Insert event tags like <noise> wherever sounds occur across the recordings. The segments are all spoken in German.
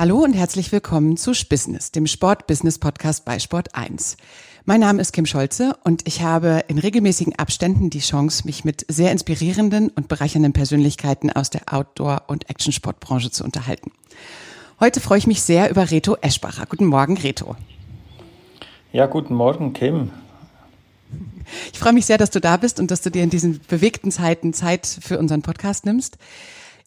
Hallo und herzlich willkommen zu Spissness, dem Sport-Business-Podcast bei Sport 1. Mein Name ist Kim Scholze und ich habe in regelmäßigen Abständen die Chance, mich mit sehr inspirierenden und bereichernden Persönlichkeiten aus der Outdoor- und Actionsportbranche zu unterhalten. Heute freue ich mich sehr über Reto Eschbacher. Guten Morgen, Reto. Ja, guten Morgen, Kim. Ich freue mich sehr, dass du da bist und dass du dir in diesen bewegten Zeiten Zeit für unseren Podcast nimmst.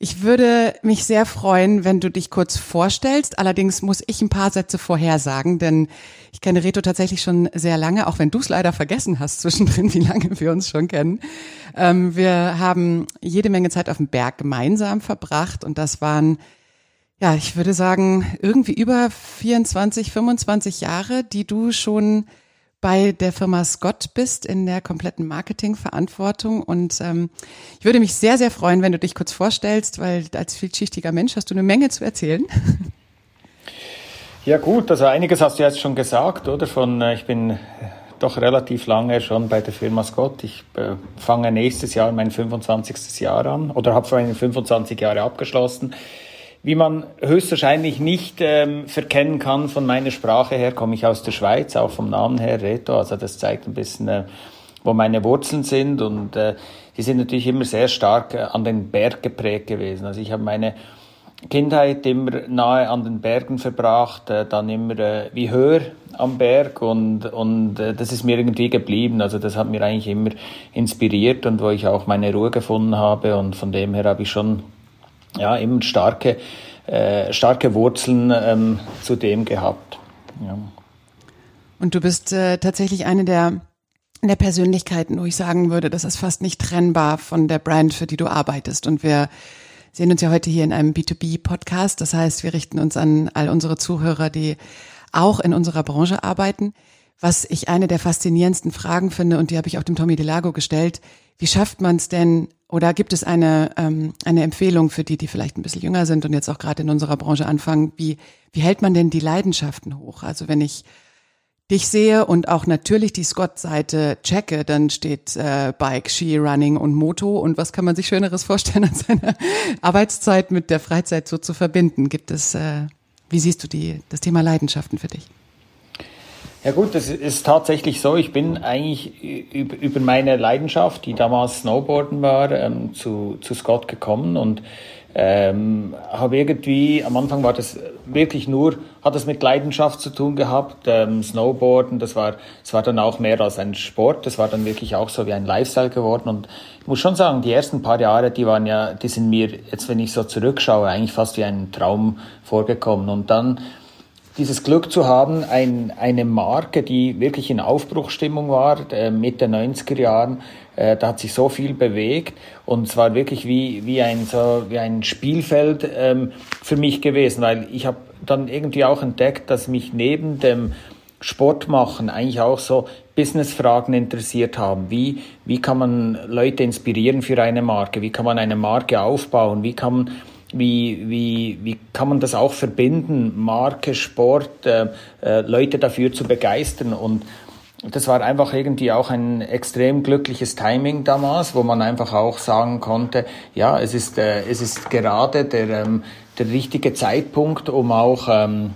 Ich würde mich sehr freuen, wenn du dich kurz vorstellst. Allerdings muss ich ein paar Sätze vorhersagen, denn ich kenne Reto tatsächlich schon sehr lange, auch wenn du es leider vergessen hast zwischendrin, wie lange wir uns schon kennen. Ähm, wir haben jede Menge Zeit auf dem Berg gemeinsam verbracht und das waren, ja, ich würde sagen, irgendwie über 24, 25 Jahre, die du schon bei der Firma Scott bist in der kompletten Marketingverantwortung. Und ähm, ich würde mich sehr, sehr freuen, wenn du dich kurz vorstellst, weil als vielschichtiger Mensch hast du eine Menge zu erzählen. <laughs> Ja gut, also einiges hast du jetzt schon gesagt, oder? Von äh, ich bin doch relativ lange schon bei der Firma Scott. Ich äh, fange nächstes Jahr mein 25. Jahr an oder habe meine 25 Jahre abgeschlossen. Wie man höchstwahrscheinlich nicht ähm, verkennen kann von meiner Sprache her, komme ich aus der Schweiz, auch vom Namen her Reto. Also das zeigt ein bisschen, äh, wo meine Wurzeln sind. Und äh, die sind natürlich immer sehr stark äh, an den Berg geprägt gewesen. Also ich habe meine Kindheit immer nahe an den Bergen verbracht, äh, dann immer äh, wie höher am Berg und, und äh, das ist mir irgendwie geblieben. Also das hat mir eigentlich immer inspiriert und wo ich auch meine Ruhe gefunden habe und von dem her habe ich schon ja, eben starke, äh, starke Wurzeln ähm, zu dem gehabt. Ja. Und du bist äh, tatsächlich eine der, der Persönlichkeiten, wo ich sagen würde, das ist fast nicht trennbar von der Brand, für die du arbeitest. Und wir sehen uns ja heute hier in einem B2B-Podcast. Das heißt, wir richten uns an all unsere Zuhörer, die auch in unserer Branche arbeiten. Was ich eine der faszinierendsten Fragen finde, und die habe ich auch dem Tommy Delago gestellt, wie schafft man es denn, oder gibt es eine, ähm, eine Empfehlung für die, die vielleicht ein bisschen jünger sind und jetzt auch gerade in unserer Branche anfangen, wie, wie hält man denn die Leidenschaften hoch? Also wenn ich dich sehe und auch natürlich die Scott-Seite checke, dann steht äh, Bike, Ski, Running und Moto. Und was kann man sich Schöneres vorstellen, <laughs> als seine Arbeitszeit mit der Freizeit so zu verbinden? Gibt es, äh, wie siehst du die, das Thema Leidenschaften für dich? Ja gut, es ist tatsächlich so, ich bin eigentlich über meine Leidenschaft, die damals Snowboarden war, ähm, zu, zu Scott gekommen und ähm, habe irgendwie, am Anfang war das wirklich nur, hat das mit Leidenschaft zu tun gehabt, ähm, Snowboarden, das war, das war dann auch mehr als ein Sport, das war dann wirklich auch so wie ein Lifestyle geworden und ich muss schon sagen, die ersten paar Jahre, die waren ja, die sind mir, jetzt wenn ich so zurückschaue, eigentlich fast wie ein Traum vorgekommen und dann dieses Glück zu haben, ein, eine Marke, die wirklich in Aufbruchstimmung war, äh, Mitte 90er Jahren, äh, da hat sich so viel bewegt und es war wirklich wie, wie, ein, so, wie ein Spielfeld ähm, für mich gewesen, weil ich habe dann irgendwie auch entdeckt, dass mich neben dem Sport machen eigentlich auch so Businessfragen interessiert haben. Wie, wie kann man Leute inspirieren für eine Marke? Wie kann man eine Marke aufbauen? Wie kann man wie, wie, wie kann man das auch verbinden, Marke, Sport, äh, äh, Leute dafür zu begeistern und das war einfach irgendwie auch ein extrem glückliches Timing damals, wo man einfach auch sagen konnte, ja, es ist, äh, es ist gerade der, ähm, der richtige Zeitpunkt, um auch ähm,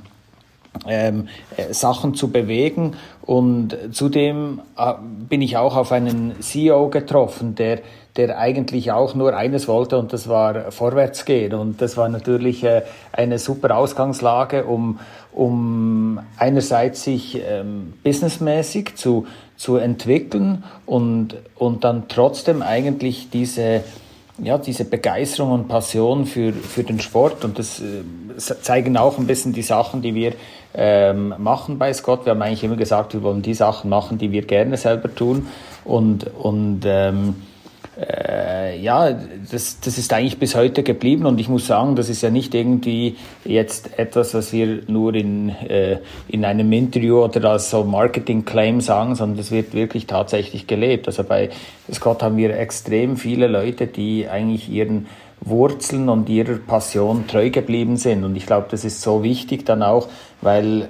ähm, äh, Sachen zu bewegen. Und zudem äh, bin ich auch auf einen CEO getroffen, der der eigentlich auch nur eines wollte und das war vorwärts gehen. Und das war natürlich äh, eine super Ausgangslage, um, um einerseits sich ähm, businessmäßig zu, zu entwickeln und, und dann trotzdem eigentlich diese, ja, diese Begeisterung und Passion für, für den Sport. Und das äh, zeigen auch ein bisschen die Sachen, die wir ähm, machen bei Scott. Wir haben eigentlich immer gesagt, wir wollen die Sachen machen, die wir gerne selber tun. Und, und ähm, äh, ja, das, das ist eigentlich bis heute geblieben und ich muss sagen, das ist ja nicht irgendwie jetzt etwas, was wir nur in, äh, in einem Interview oder als so Marketing-Claim sagen, sondern das wird wirklich tatsächlich gelebt. Also bei Scott haben wir extrem viele Leute, die eigentlich ihren Wurzeln und ihrer Passion treu geblieben sind und ich glaube, das ist so wichtig dann auch, weil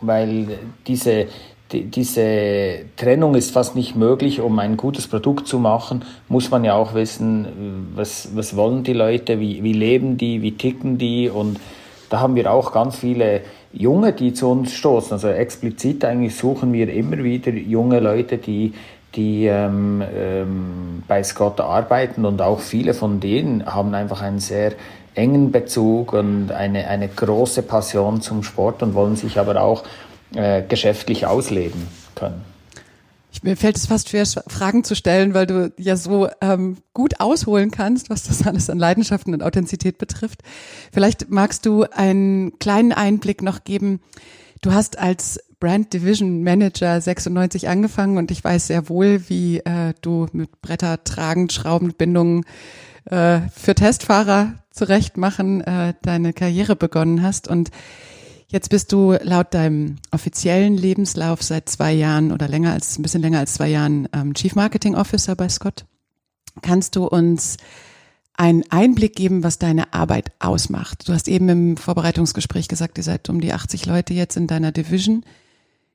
weil diese, die, diese Trennung ist fast nicht möglich. Um ein gutes Produkt zu machen, muss man ja auch wissen, was, was wollen die Leute, wie, wie leben die, wie ticken die und da haben wir auch ganz viele Junge, die zu uns stoßen. Also explizit eigentlich suchen wir immer wieder junge Leute, die die ähm, ähm, bei Scott arbeiten und auch viele von denen haben einfach einen sehr engen Bezug und eine, eine große Passion zum Sport und wollen sich aber auch äh, geschäftlich ausleben können. Ich, mir fällt es fast schwer, Fragen zu stellen, weil du ja so ähm, gut ausholen kannst, was das alles an Leidenschaften und Authentizität betrifft. Vielleicht magst du einen kleinen Einblick noch geben. Du hast als Brand Division Manager 96 angefangen und ich weiß sehr wohl, wie äh, du mit Bretter tragend, Schraubenbindungen äh, für Testfahrer zurechtmachen äh, deine Karriere begonnen hast und Jetzt bist du laut deinem offiziellen Lebenslauf seit zwei Jahren oder länger als ein bisschen länger als zwei Jahren ähm, Chief Marketing Officer bei Scott. Kannst du uns einen Einblick geben, was deine Arbeit ausmacht? Du hast eben im Vorbereitungsgespräch gesagt, ihr seid um die 80 Leute jetzt in deiner Division.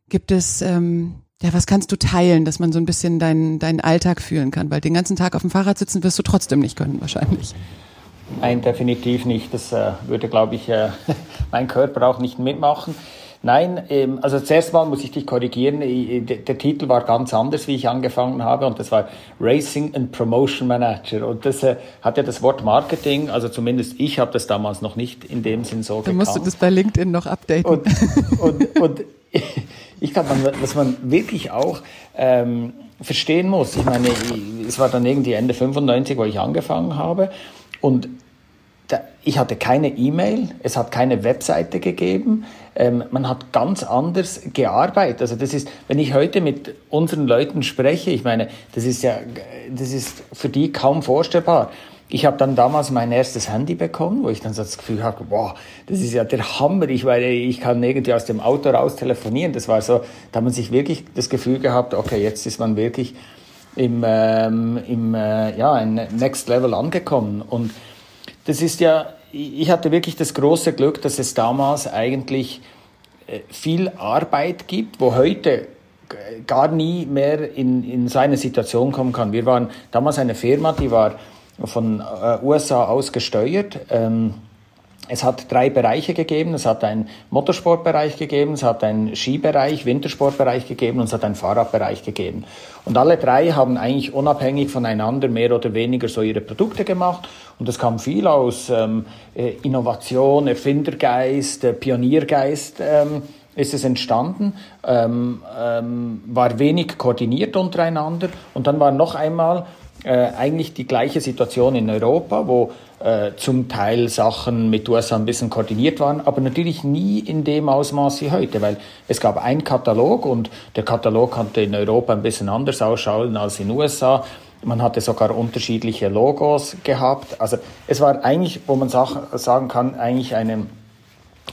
Gibt es, ähm, ja, was kannst du teilen, dass man so ein bisschen deinen, deinen Alltag fühlen kann? Weil den ganzen Tag auf dem Fahrrad sitzen wirst du trotzdem nicht können, wahrscheinlich. Nein, definitiv nicht. Das äh, würde, glaube ich, äh, <laughs> mein Körper auch nicht mitmachen. Nein, ähm, also zuerst mal muss ich dich korrigieren. Der, der Titel war ganz anders, wie ich angefangen habe, und das war Racing and Promotion Manager. Und das äh, hat ja das Wort Marketing, also zumindest ich habe das damals noch nicht in dem Sinn so Dann musst du das bei LinkedIn noch updaten. Und, und, und <laughs> ich glaube, was man wirklich auch ähm, verstehen muss, ich meine, es war dann irgendwie Ende 95, wo ich angefangen habe, und ich hatte keine E-Mail, es hat keine Webseite gegeben, ähm, man hat ganz anders gearbeitet. Also das ist, wenn ich heute mit unseren Leuten spreche, ich meine, das ist ja, das ist für die kaum vorstellbar. Ich habe dann damals mein erstes Handy bekommen, wo ich dann so das Gefühl hatte, wow, das ist ja der Hammer, ich, weil ich kann irgendwie aus dem Auto raus telefonieren. Das war so, da hat man sich wirklich das Gefühl gehabt, okay, jetzt ist man wirklich im, ähm, im äh, ja, Next Level angekommen. Und das ist ja, ich hatte wirklich das große Glück, dass es damals eigentlich äh, viel Arbeit gibt, wo heute gar nie mehr in, in so eine Situation kommen kann. Wir waren damals eine Firma, die war von äh, USA aus gesteuert. Ähm, es hat drei Bereiche gegeben. Es hat einen Motorsportbereich gegeben, es hat einen Skibereich, Wintersportbereich gegeben und es hat einen Fahrradbereich gegeben. Und alle drei haben eigentlich unabhängig voneinander mehr oder weniger so ihre Produkte gemacht. Und es kam viel aus ähm, äh, Innovation, Erfindergeist, äh, Pioniergeist. Ähm, ist es entstanden, ähm, ähm, war wenig koordiniert untereinander und dann war noch einmal äh, eigentlich die gleiche Situation in Europa, wo äh, zum Teil Sachen mit USA ein bisschen koordiniert waren, aber natürlich nie in dem Ausmaß wie heute, weil es gab einen Katalog und der Katalog konnte in Europa ein bisschen anders ausschauen als in USA. Man hatte sogar unterschiedliche Logos gehabt. Also es war eigentlich, wo man sagen kann, eigentlich eine,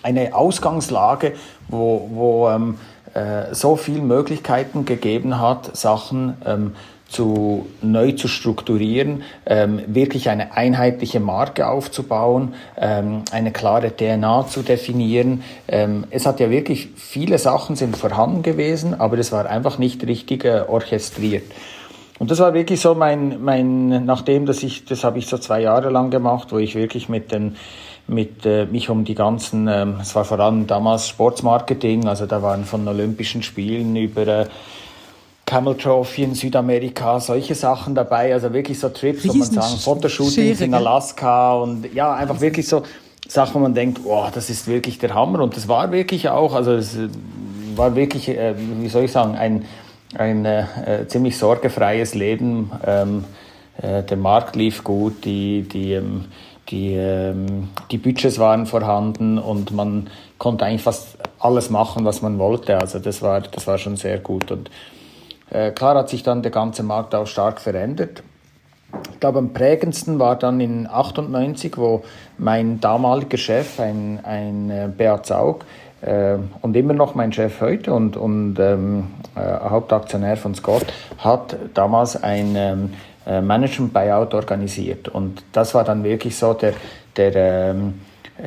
eine Ausgangslage, wo, wo ähm, äh, so viele Möglichkeiten gegeben hat, Sachen ähm, zu, neu zu strukturieren, ähm, wirklich eine einheitliche Marke aufzubauen, ähm, eine klare DNA zu definieren. Ähm, es hat ja wirklich viele Sachen sind vorhanden gewesen, aber es war einfach nicht richtig äh, orchestriert. Und das war wirklich so mein, mein, nachdem, dass ich, das habe ich so zwei Jahre lang gemacht, wo ich wirklich mit den, mit äh, mich um die ganzen, ähm, es war vor allem damals Sportsmarketing, also da waren von Olympischen Spielen über äh, Camel Trophy in Südamerika, solche Sachen dabei, also wirklich so Trips, wo man sagen, Fotoshootings in Alaska und ja, einfach wirklich so Sachen, wo man denkt, oh, das ist wirklich der Hammer. Und das war wirklich auch, also es war wirklich, äh, wie soll ich sagen, ein, ein äh, äh ziemlich sorgefreies Leben. Ähm, äh, der Markt lief gut, die, die, ähm, die, ähm, die Budgets waren vorhanden und man konnte eigentlich fast alles machen, was man wollte. Also das war, das war schon sehr gut und äh, klar hat sich dann der ganze Markt auch stark verändert. Ich glaube, am prägendsten war dann in 98, wo mein damaliger Chef, ein, ein äh, Beat Zaug, und immer noch mein Chef heute und, und ähm, äh, Hauptaktionär von Scott, hat damals ein ähm, äh, Management Buyout organisiert. Und das war dann wirklich so der, der ähm,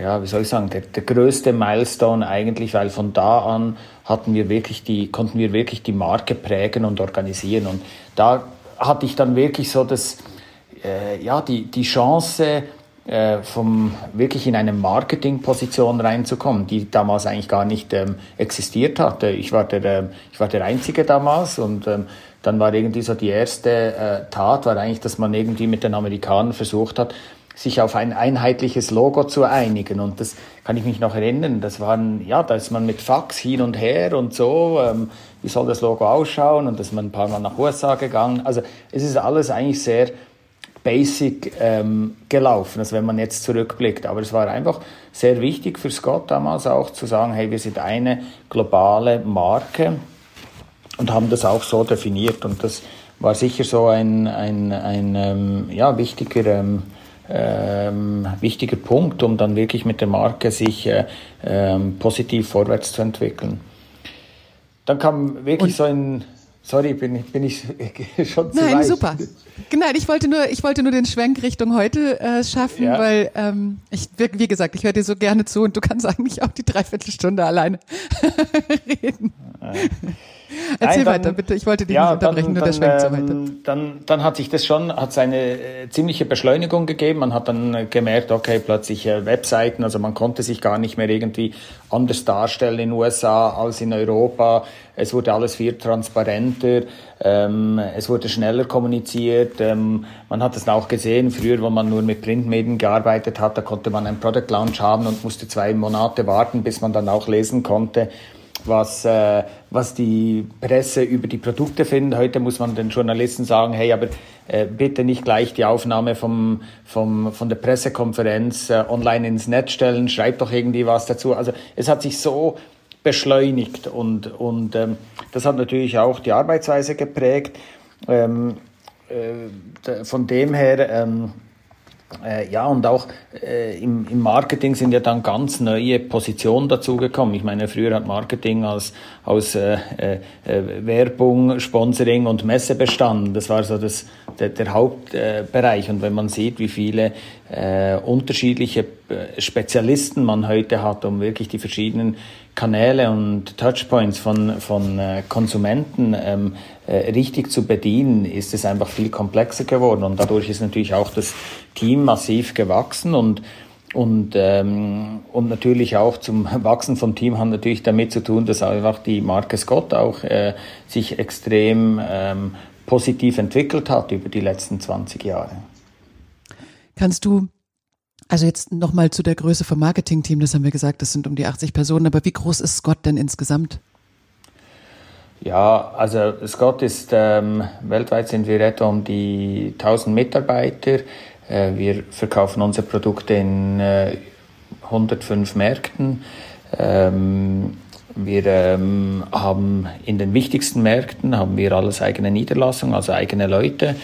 ja, wie soll ich sagen, der, der größte Milestone eigentlich, weil von da an hatten wir wirklich die, konnten wir wirklich die Marke prägen und organisieren. Und da hatte ich dann wirklich so das, äh, ja, die, die Chance, äh, vom wirklich in eine Marketingposition reinzukommen, die damals eigentlich gar nicht ähm, existiert hatte. Ich war der, äh, ich war der Einzige damals und ähm, dann war irgendwie so die erste äh, Tat, war eigentlich, dass man irgendwie mit den Amerikanern versucht hat, sich auf ein einheitliches Logo zu einigen. Und das kann ich mich noch erinnern. Das waren, ja, da ist man mit Fax hin und her und so. Ähm, wie soll das Logo ausschauen? Und da ist man ein paar Mal nach USA gegangen. Also es ist alles eigentlich sehr basic ähm, gelaufen, also wenn man jetzt zurückblickt. Aber es war einfach sehr wichtig für Scott damals auch zu sagen, hey, wir sind eine globale Marke und haben das auch so definiert. Und das war sicher so ein, ein, ein ähm, ja, wichtiger, ähm, ähm, wichtiger Punkt, um dann wirklich mit der Marke sich äh, ähm, positiv vorwärts zu entwickeln. Dann kam wirklich und so ein Sorry, bin, bin ich <laughs> schon zu Nein, weit. super. Genau, ich wollte nur, ich wollte nur den Schwenk Richtung heute äh, schaffen, ja. weil ähm, ich, wie gesagt, ich höre dir so gerne zu und du kannst eigentlich auch die Dreiviertelstunde alleine <laughs> reden. Erzähl Nein, dann, weiter, bitte. Ich wollte dich ja, nicht unterbrechen, dann, nur der Schwenk so weiter. Ähm, dann, dann hat sich das schon, hat eine äh, ziemliche Beschleunigung gegeben. Man hat dann äh, gemerkt, okay, plötzlich äh, Webseiten, also man konnte sich gar nicht mehr irgendwie anders darstellen in den USA als in Europa. Es wurde alles viel transparenter, ähm, es wurde schneller kommuniziert. Ähm, man hat es auch gesehen, früher, wo man nur mit Printmedien gearbeitet hat, da konnte man einen Product Launch haben und musste zwei Monate warten, bis man dann auch lesen konnte was, äh, was die Presse über die Produkte findet. Heute muss man den Journalisten sagen, hey, aber äh, bitte nicht gleich die Aufnahme vom, vom, von der Pressekonferenz äh, online ins Netz stellen, schreibt doch irgendwie was dazu. Also es hat sich so beschleunigt und, und ähm, das hat natürlich auch die Arbeitsweise geprägt. Ähm, äh, von dem her ähm, äh, ja, und auch äh, im, im Marketing sind ja dann ganz neue Positionen dazugekommen. Ich meine, früher hat Marketing als, aus äh, äh, Werbung, Sponsoring und Messe bestanden. Das war so das, der, der Hauptbereich. und wenn man sieht, wie viele äh, unterschiedliche äh, Spezialisten man heute hat, um wirklich die verschiedenen Kanäle und Touchpoints von, von äh, Konsumenten ähm, äh, richtig zu bedienen, ist es einfach viel komplexer geworden. Und dadurch ist natürlich auch das Team massiv gewachsen und und, ähm, und natürlich auch zum Wachsen vom Team hat natürlich damit zu tun, dass einfach die Marke Scott auch äh, sich extrem ähm, positiv entwickelt hat über die letzten 20 Jahre. Kannst du also jetzt nochmal zu der Größe vom Marketingteam, das haben wir gesagt, das sind um die 80 Personen, aber wie groß ist Scott denn insgesamt? Ja, also Scott ist, ähm, weltweit sind wir etwa um die 1000 Mitarbeiter. Äh, wir verkaufen unsere Produkte in äh, 105 Märkten. Ähm, wir ähm, haben in den wichtigsten Märkten haben wir alles eigene Niederlassung, also eigene Leute.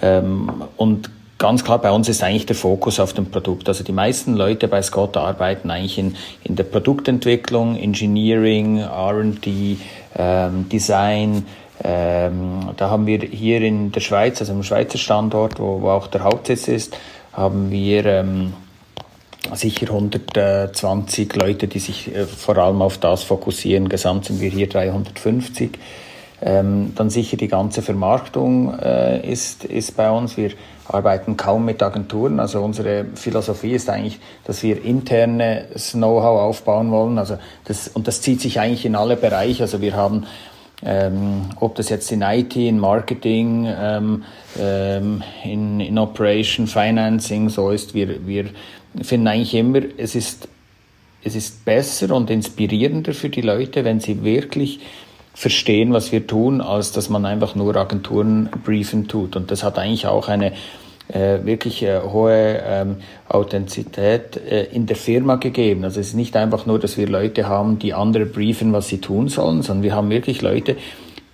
Ähm, und ganz klar, bei uns ist eigentlich der Fokus auf dem Produkt. Also die meisten Leute bei Scott arbeiten eigentlich in, in der Produktentwicklung, Engineering, R&D, ähm, Design. Ähm, da haben wir hier in der Schweiz, also im Schweizer Standort, wo, wo auch der Hauptsitz ist, haben wir ähm, sicher 120 Leute, die sich äh, vor allem auf das fokussieren. Gesamt sind wir hier 350. Ähm, dann sicher die ganze Vermarktung äh, ist, ist bei uns. Wir arbeiten kaum mit Agenturen. Also unsere Philosophie ist eigentlich, dass wir internes Know-how aufbauen wollen. Also das, und das zieht sich eigentlich in alle Bereiche. Also wir haben ähm, ob das jetzt in IT, in Marketing, ähm, ähm, in, in Operation, Financing so ist, wir, wir finden eigentlich immer, es ist, es ist besser und inspirierender für die Leute, wenn sie wirklich verstehen, was wir tun, als dass man einfach nur Agenturen briefen tut. Und das hat eigentlich auch eine äh, wirklich äh, hohe ähm, Authentizität äh, in der Firma gegeben. Also es ist nicht einfach nur, dass wir Leute haben, die andere briefen, was sie tun sollen, sondern wir haben wirklich Leute,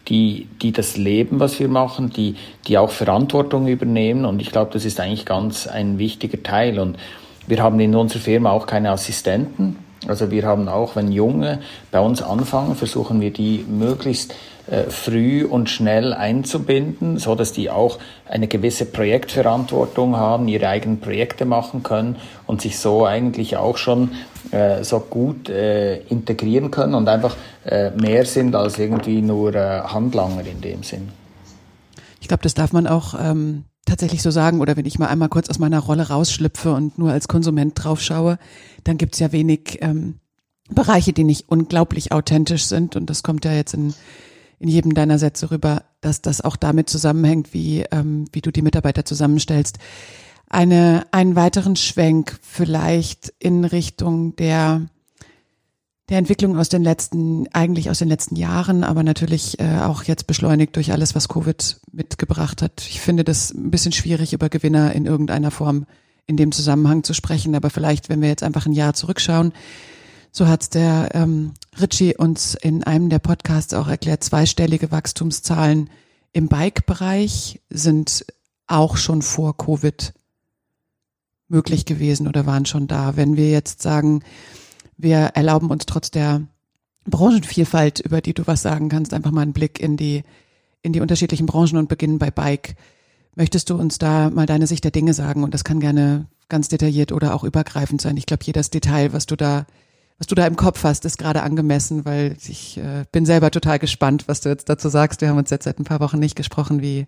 die, die das leben, was wir machen, die, die auch Verantwortung übernehmen. Und ich glaube, das ist eigentlich ganz ein wichtiger Teil. Und wir haben in unserer Firma auch keine Assistenten. Also wir haben auch, wenn Junge bei uns anfangen, versuchen wir die möglichst äh, früh und schnell einzubinden, so dass die auch eine gewisse Projektverantwortung haben, ihre eigenen Projekte machen können und sich so eigentlich auch schon äh, so gut äh, integrieren können und einfach äh, mehr sind als irgendwie nur äh, Handlanger in dem Sinn. Ich glaube, das darf man auch ähm, tatsächlich so sagen oder wenn ich mal einmal kurz aus meiner Rolle rausschlüpfe und nur als Konsument drauf schaue, dann gibt's ja wenig ähm, Bereiche, die nicht unglaublich authentisch sind und das kommt ja jetzt in, in jedem deiner Sätze rüber, dass das auch damit zusammenhängt, wie, ähm, wie du die Mitarbeiter zusammenstellst. Eine, einen weiteren Schwenk vielleicht in Richtung der der Entwicklung aus den letzten, eigentlich aus den letzten Jahren, aber natürlich äh, auch jetzt beschleunigt durch alles, was Covid mitgebracht hat. Ich finde das ein bisschen schwierig, über Gewinner in irgendeiner Form in dem Zusammenhang zu sprechen, aber vielleicht, wenn wir jetzt einfach ein Jahr zurückschauen, so hat's der ähm, Ritchie uns in einem der Podcasts auch erklärt, zweistellige Wachstumszahlen im Bike-Bereich sind auch schon vor Covid möglich gewesen oder waren schon da. Wenn wir jetzt sagen, wir erlauben uns trotz der Branchenvielfalt, über die du was sagen kannst, einfach mal einen Blick in die, in die unterschiedlichen Branchen und beginnen bei Bike. Möchtest du uns da mal deine Sicht der Dinge sagen? Und das kann gerne ganz detailliert oder auch übergreifend sein. Ich glaube, jedes Detail, was du da, was du da im Kopf hast, ist gerade angemessen, weil ich äh, bin selber total gespannt, was du jetzt dazu sagst. Wir haben uns jetzt seit ein paar Wochen nicht gesprochen. Wie,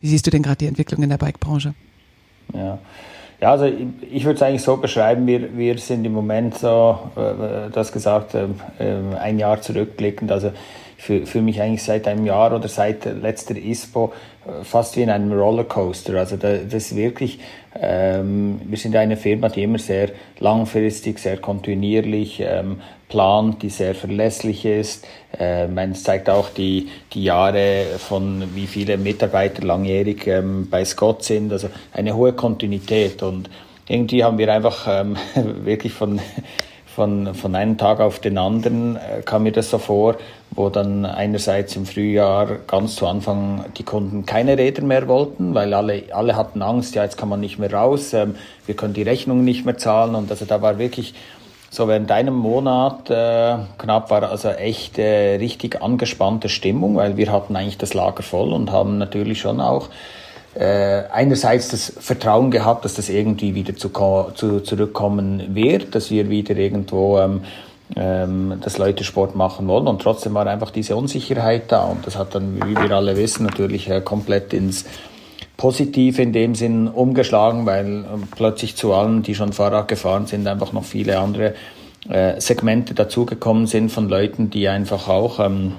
wie siehst du denn gerade die Entwicklung in der Bike-Branche? Ja. Ja, also ich, ich würde es eigentlich so beschreiben, wir, wir sind im Moment so, äh, das gesagt, äh, ein Jahr zurückblickend. Also für, für mich eigentlich seit einem Jahr oder seit letzter ISPO äh, fast wie in einem Rollercoaster. Also da, das ist wirklich, ähm, wir sind eine Firma, die immer sehr langfristig, sehr kontinuierlich ähm, plant, die sehr verlässlich ist. Ähm, es zeigt auch die, die Jahre von wie viele Mitarbeiter langjährig ähm, bei Scott sind. Also eine hohe Kontinuität und irgendwie haben wir einfach ähm, <laughs> wirklich von von, von einem Tag auf den anderen äh, kam mir das so vor, wo dann einerseits im Frühjahr ganz zu Anfang die Kunden keine Räder mehr wollten, weil alle, alle hatten Angst, ja, jetzt kann man nicht mehr raus, ähm, wir können die Rechnung nicht mehr zahlen. Und also da war wirklich so während einem Monat äh, knapp war also echt äh, richtig angespannte Stimmung, weil wir hatten eigentlich das Lager voll und haben natürlich schon auch äh, einerseits das Vertrauen gehabt, dass das irgendwie wieder zu, zu, zurückkommen wird, dass wir wieder irgendwo ähm, ähm, dass Leute Sport machen wollen. Und trotzdem war einfach diese Unsicherheit da. Und das hat dann, wie wir alle wissen, natürlich äh, komplett ins Positive in dem Sinn umgeschlagen, weil äh, plötzlich zu allen, die schon Fahrrad gefahren sind, einfach noch viele andere äh, Segmente dazugekommen sind von Leuten, die einfach auch ähm,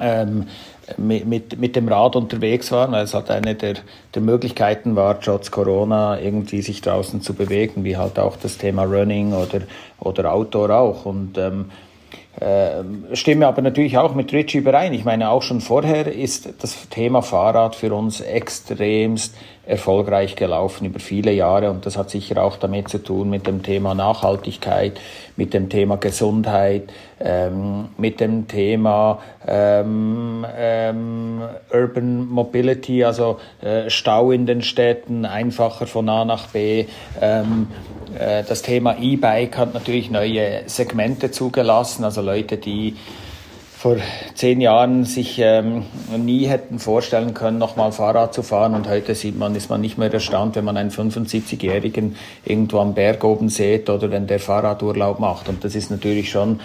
ähm, mit, mit, mit dem Rad unterwegs waren, weil es halt eine der, der Möglichkeiten war, trotz Corona irgendwie sich draußen zu bewegen, wie halt auch das Thema Running oder, oder Outdoor auch. Und ähm, äh, stimme aber natürlich auch mit Richie überein. Ich meine, auch schon vorher ist das Thema Fahrrad für uns extremst erfolgreich gelaufen über viele Jahre und das hat sicher auch damit zu tun mit dem Thema Nachhaltigkeit, mit dem Thema Gesundheit, ähm, mit dem Thema ähm, ähm, Urban Mobility, also äh, Stau in den Städten, einfacher von A nach B. Äh, das Thema E-Bike hat natürlich neue Segmente zugelassen, also Leute, die vor zehn Jahren sich ähm, nie hätten vorstellen können, nochmal Fahrrad zu fahren. Und heute sieht man, ist man nicht mehr erstaunt, wenn man einen 75-Jährigen irgendwo am Berg oben sieht oder wenn der Fahrradurlaub macht. Und das ist natürlich schon,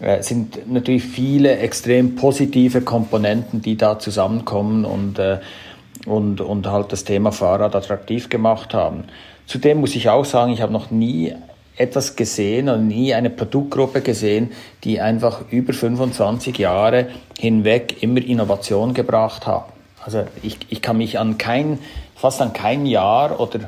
äh, sind natürlich viele extrem positive Komponenten, die da zusammenkommen und, äh, und, und halt das Thema Fahrrad attraktiv gemacht haben. Zudem muss ich auch sagen, ich habe noch nie etwas gesehen und nie eine Produktgruppe gesehen, die einfach über 25 Jahre hinweg immer Innovation gebracht hat. Also ich, ich kann mich an kein, fast an kein Jahr oder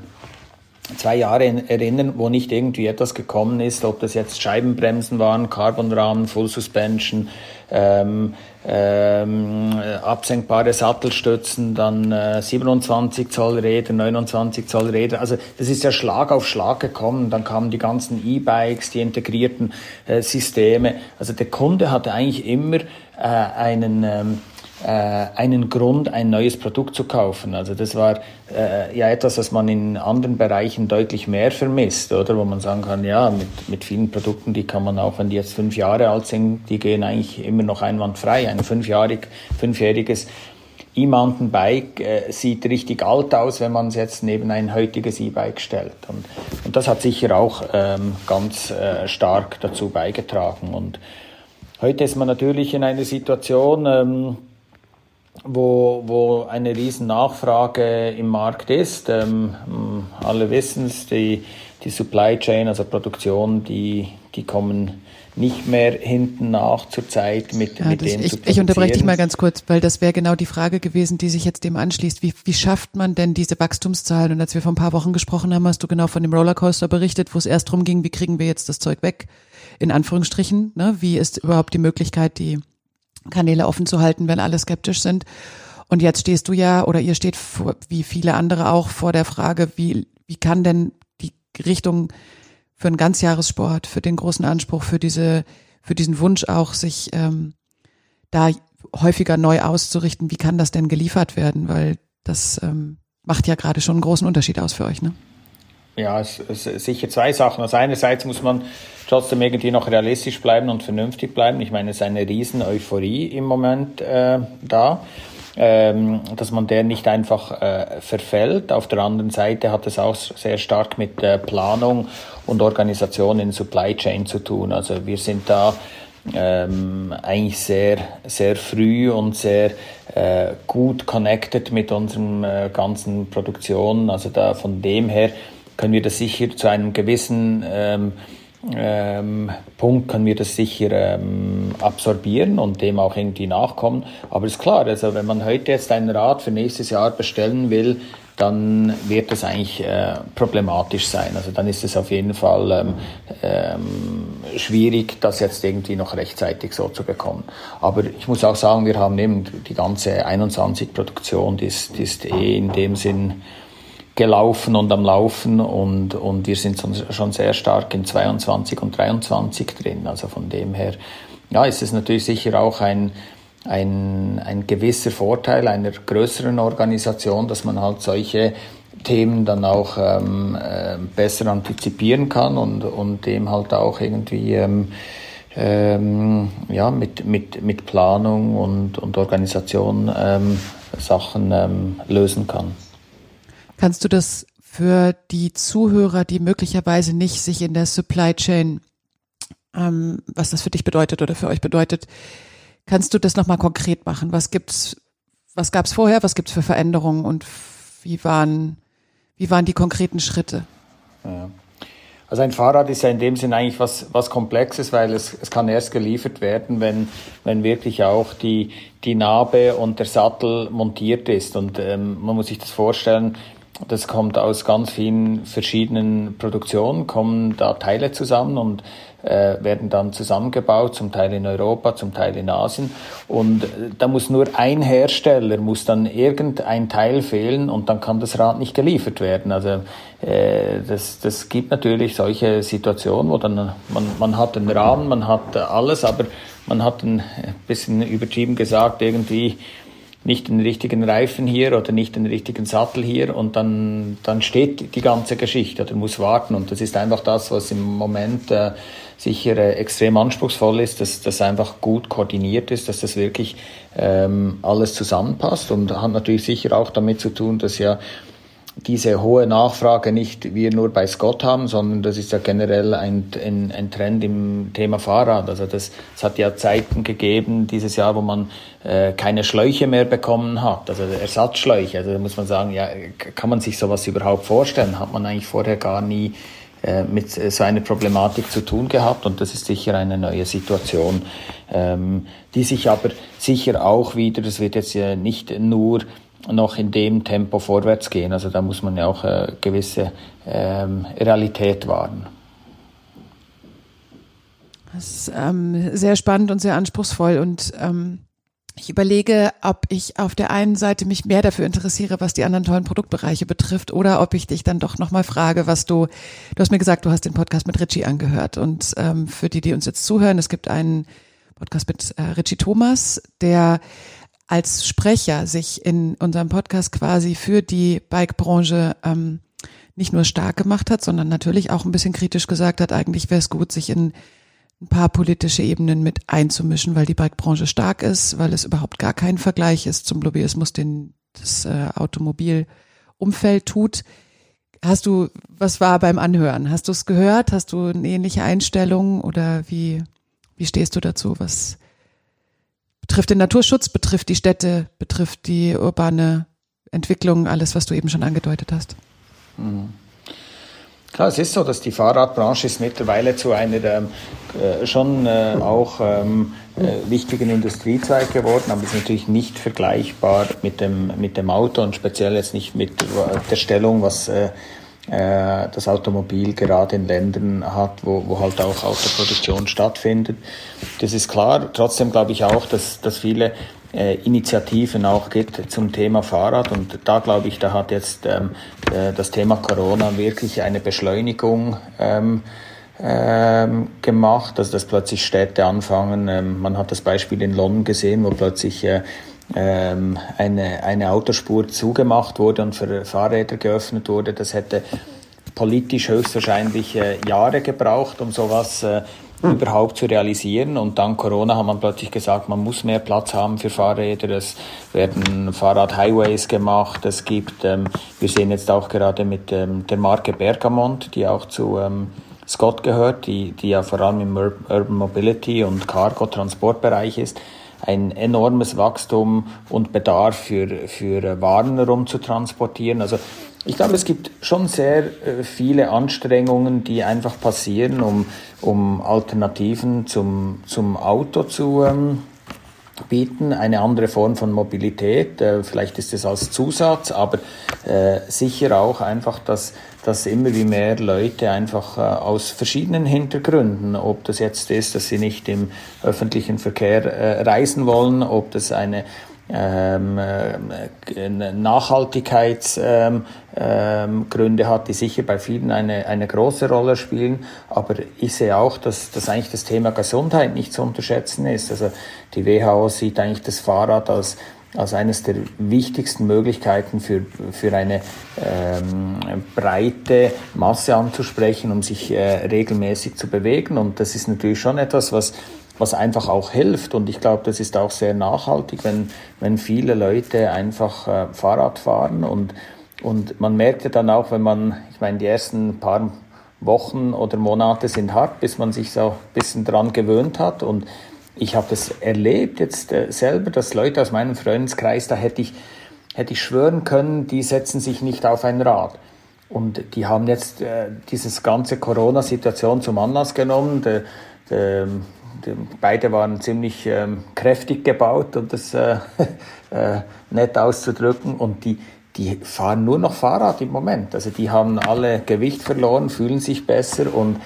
zwei Jahre erinnern, wo nicht irgendwie etwas gekommen ist, ob das jetzt Scheibenbremsen waren, Carbonrahmen, Full Suspension, ähm, ähm, absenkbare Sattelstützen, dann äh, 27 Zoll Räder, 29 Zoll Räder. Also das ist ja Schlag auf Schlag gekommen. Dann kamen die ganzen E-Bikes, die integrierten äh, Systeme. Also der Kunde hatte eigentlich immer äh, einen ähm, äh, einen Grund, ein neues Produkt zu kaufen. Also das war äh, ja etwas, was man in anderen Bereichen deutlich mehr vermisst, oder? Wo man sagen kann, ja, mit, mit vielen Produkten, die kann man auch, wenn die jetzt fünf Jahre alt sind, die gehen eigentlich immer noch einwandfrei. Ein fünfjährig, fünfjähriges E-Mountainbike äh, sieht richtig alt aus, wenn man es jetzt neben ein heutiges E-Bike stellt. Und, und das hat sicher auch ähm, ganz äh, stark dazu beigetragen. Und heute ist man natürlich in einer Situation, ähm, wo, wo eine riesen Nachfrage im Markt ist. Ähm, alle wissen es, die, die Supply Chain, also Produktion, die, die kommen nicht mehr hinten nach zur Zeit mit, ja, mit dem ich, zu Ich unterbreche dich mal ganz kurz, weil das wäre genau die Frage gewesen, die sich jetzt dem anschließt. Wie, wie schafft man denn diese Wachstumszahlen? Und als wir vor ein paar Wochen gesprochen haben, hast du genau von dem Rollercoaster berichtet, wo es erst darum ging, wie kriegen wir jetzt das Zeug weg? In Anführungsstrichen, ne? wie ist überhaupt die Möglichkeit, die Kanäle offen zu halten, wenn alle skeptisch sind? Und jetzt stehst du ja, oder ihr steht vor, wie viele andere auch vor der Frage, wie, wie kann denn die Richtung für einen Ganzjahressport, für den großen Anspruch, für diese, für diesen Wunsch auch, sich ähm, da häufiger neu auszurichten. Wie kann das denn geliefert werden? Weil das ähm, macht ja gerade schon einen großen Unterschied aus für euch, ne? Ja, es, es sicher zwei Sachen. Also einerseits muss man trotzdem irgendwie noch realistisch bleiben und vernünftig bleiben. Ich meine, es ist eine riesen Euphorie im Moment äh, da ähm, dass man der nicht einfach äh, verfällt. Auf der anderen Seite hat es auch sehr stark mit äh, Planung und Organisation in Supply Chain zu tun. Also wir sind da ähm, eigentlich sehr, sehr früh und sehr äh, gut connected mit unseren äh, ganzen Produktionen. Also da von dem her können wir das sicher zu einem gewissen ähm, ähm, Punkt können wir das sicher ähm, absorbieren und dem auch irgendwie nachkommen. Aber ist klar, also wenn man heute jetzt ein Rad für nächstes Jahr bestellen will, dann wird das eigentlich äh, problematisch sein. Also dann ist es auf jeden Fall ähm, ähm, schwierig, das jetzt irgendwie noch rechtzeitig so zu bekommen. Aber ich muss auch sagen, wir haben eben die ganze 21-Produktion, die ist, die ist eh in dem Sinn gelaufen und am Laufen und, und wir sind schon sehr stark in 22 und 23 drin. Also von dem her, ja, ist es natürlich sicher auch ein, ein, ein gewisser Vorteil einer größeren Organisation, dass man halt solche Themen dann auch ähm, äh, besser antizipieren kann und, und dem halt auch irgendwie ähm, ähm, ja, mit, mit, mit Planung und, und Organisation ähm, Sachen ähm, lösen kann. Kannst du das für die Zuhörer, die möglicherweise nicht sich in der Supply Chain, ähm, was das für dich bedeutet oder für euch bedeutet, kannst du das nochmal konkret machen? Was gibt's, was gab's vorher, was gibt's für Veränderungen und wie waren, wie waren die konkreten Schritte? Ja. Also ein Fahrrad ist ja in dem Sinn eigentlich was, was Komplexes, weil es, es kann erst geliefert werden, wenn, wenn wirklich auch die, die Narbe und der Sattel montiert ist. Und ähm, man muss sich das vorstellen, das kommt aus ganz vielen verschiedenen Produktionen, kommen da Teile zusammen und äh, werden dann zusammengebaut, zum Teil in Europa, zum Teil in Asien. Und äh, da muss nur ein Hersteller, muss dann irgendein Teil fehlen und dann kann das Rad nicht geliefert werden. Also äh, das, das gibt natürlich solche Situationen, wo dann man, man hat einen Rahmen, man hat alles, aber man hat ein bisschen übertrieben gesagt, irgendwie nicht den richtigen Reifen hier oder nicht den richtigen Sattel hier und dann, dann steht die ganze Geschichte oder muss warten. Und das ist einfach das, was im Moment äh, sicher äh, extrem anspruchsvoll ist, dass das einfach gut koordiniert ist, dass das wirklich ähm, alles zusammenpasst und hat natürlich sicher auch damit zu tun, dass ja diese hohe Nachfrage nicht wir nur bei Scott haben, sondern das ist ja generell ein, ein, ein Trend im Thema Fahrrad. Also das, es hat ja Zeiten gegeben dieses Jahr, wo man äh, keine Schläuche mehr bekommen hat, also Ersatzschläuche. Also da muss man sagen, ja, kann man sich sowas überhaupt vorstellen? Hat man eigentlich vorher gar nie äh, mit so einer Problematik zu tun gehabt und das ist sicher eine neue Situation, ähm, die sich aber sicher auch wieder, das wird jetzt ja nicht nur noch in dem Tempo vorwärts gehen. Also da muss man ja auch äh, gewisse ähm, Realität wahren. Das ist ähm, sehr spannend und sehr anspruchsvoll und ähm, ich überlege, ob ich auf der einen Seite mich mehr dafür interessiere, was die anderen tollen Produktbereiche betrifft, oder ob ich dich dann doch nochmal frage, was du, du hast mir gesagt, du hast den Podcast mit Richie angehört. Und ähm, für die, die uns jetzt zuhören, es gibt einen Podcast mit äh, Richie Thomas, der als Sprecher sich in unserem Podcast quasi für die Bike-Branche ähm, nicht nur stark gemacht hat, sondern natürlich auch ein bisschen kritisch gesagt hat, eigentlich wäre es gut, sich in ein paar politische Ebenen mit einzumischen, weil die Bike-Branche stark ist, weil es überhaupt gar kein Vergleich ist zum Lobbyismus, den das äh, Automobilumfeld tut. Hast du, was war beim Anhören? Hast du es gehört? Hast du eine ähnliche Einstellung oder wie, wie stehst du dazu? Was, betrifft den Naturschutz, betrifft die Städte, betrifft die urbane Entwicklung, alles, was du eben schon angedeutet hast. Mhm. Klar, es ist so, dass die Fahrradbranche ist mittlerweile zu einer ähm, äh, schon äh, auch ähm, äh, wichtigen Industriezweig geworden, aber ist natürlich nicht vergleichbar mit dem, mit dem Auto und speziell jetzt nicht mit der Stellung, was äh, das Automobil gerade in Ländern hat, wo, wo halt auch Autoproduktion stattfindet. Das ist klar. Trotzdem glaube ich auch, dass, dass viele äh, Initiativen auch gibt zum Thema Fahrrad. Und da glaube ich, da hat jetzt ähm, äh, das Thema Corona wirklich eine Beschleunigung ähm, ähm, gemacht, also dass plötzlich Städte anfangen. Ähm, man hat das Beispiel in London gesehen, wo plötzlich äh, ähm, eine, eine Autospur zugemacht wurde und für Fahrräder geöffnet wurde. Das hätte politisch höchstwahrscheinlich äh, Jahre gebraucht, um sowas äh, überhaupt zu realisieren. Und dann Corona hat man plötzlich gesagt, man muss mehr Platz haben für Fahrräder. Es werden Fahrradhighways gemacht. Es gibt, ähm, wir sehen jetzt auch gerade mit ähm, der Marke Bergamont, die auch zu ähm, Scott gehört, die, die ja vor allem im Urban Mobility und Cargo-Transportbereich ist, ein enormes Wachstum und Bedarf für, für Waren herumzutransportieren. Also ich glaube, es gibt schon sehr äh, viele Anstrengungen, die einfach passieren, um, um Alternativen zum, zum Auto zu ähm, bieten. Eine andere Form von Mobilität, äh, vielleicht ist es als Zusatz, aber äh, sicher auch einfach, dass, dass immer wie mehr Leute einfach äh, aus verschiedenen Hintergründen, ob das jetzt ist, dass sie nicht im öffentlichen Verkehr äh, reisen wollen, ob das eine ähm, äh, Nachhaltigkeitsgründe ähm, ähm, hat, die sicher bei vielen eine, eine große Rolle spielen. Aber ich sehe auch, dass, dass eigentlich das Thema Gesundheit nicht zu unterschätzen ist. Also die WHO sieht eigentlich das Fahrrad als als eines der wichtigsten Möglichkeiten für, für eine ähm, breite Masse anzusprechen, um sich äh, regelmäßig zu bewegen. Und das ist natürlich schon etwas, was was einfach auch hilft. Und ich glaube, das ist auch sehr nachhaltig, wenn, wenn viele Leute einfach äh, Fahrrad fahren. Und, und man merkt ja dann auch, wenn man, ich meine, die ersten paar Wochen oder Monate sind hart, bis man sich so ein bisschen dran gewöhnt hat. Und ich habe das erlebt jetzt äh, selber, dass Leute aus meinem Freundeskreis, da hätte ich, hätte ich schwören können, die setzen sich nicht auf ein Rad. Und die haben jetzt äh, dieses ganze Corona-Situation zum Anlass genommen. Der, der, die, beide waren ziemlich ähm, kräftig gebaut, um das äh, <laughs> äh, nett auszudrücken. Und die, die fahren nur noch Fahrrad im Moment. Also die haben alle Gewicht verloren, fühlen sich besser und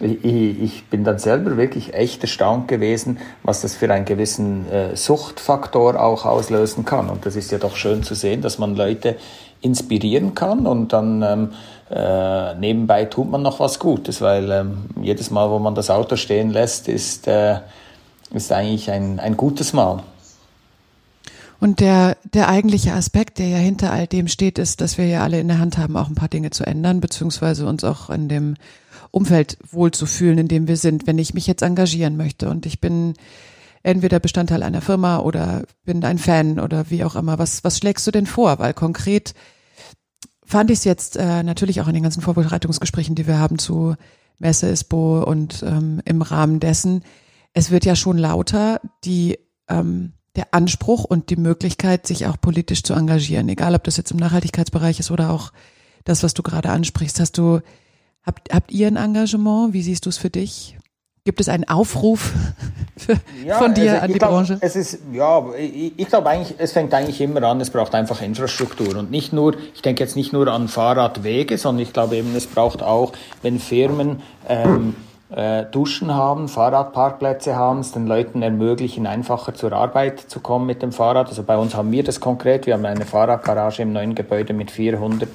ich, bin dann selber wirklich echt erstaunt gewesen, was das für einen gewissen äh, Suchtfaktor auch auslösen kann. Und das ist ja doch schön zu sehen, dass man Leute inspirieren kann und dann ähm, äh, nebenbei tut man noch was Gutes, weil ähm, jedes Mal, wo man das Auto stehen lässt, ist, äh, ist eigentlich ein, ein gutes Mal. Und der, der eigentliche Aspekt, der ja hinter all dem steht, ist, dass wir ja alle in der Hand haben, auch ein paar Dinge zu ändern, beziehungsweise uns auch in dem Umfeld wohlzufühlen, in dem wir sind, wenn ich mich jetzt engagieren möchte. Und ich bin entweder Bestandteil einer Firma oder bin ein Fan oder wie auch immer. Was, was schlägst du denn vor? Weil konkret fand ich es jetzt äh, natürlich auch in den ganzen Vorbereitungsgesprächen, die wir haben zu Messe ISPO und ähm, im Rahmen dessen, es wird ja schon lauter, die ähm, der Anspruch und die Möglichkeit, sich auch politisch zu engagieren, egal ob das jetzt im Nachhaltigkeitsbereich ist oder auch das, was du gerade ansprichst. Hast du, habt, habt ihr ein Engagement? Wie siehst du es für dich? Gibt es einen Aufruf <laughs> ja, von dir also an die glaub, Branche? Es ist, ja, ich, ich glaube eigentlich, es fängt eigentlich immer an, es braucht einfach Infrastruktur und nicht nur, ich denke jetzt nicht nur an Fahrradwege, sondern ich glaube eben, es braucht auch, wenn Firmen ähm, äh, Duschen haben, Fahrradparkplätze haben, es den Leuten ermöglichen, einfacher zur Arbeit zu kommen mit dem Fahrrad. Also bei uns haben wir das konkret, wir haben eine Fahrradgarage im neuen Gebäude mit 400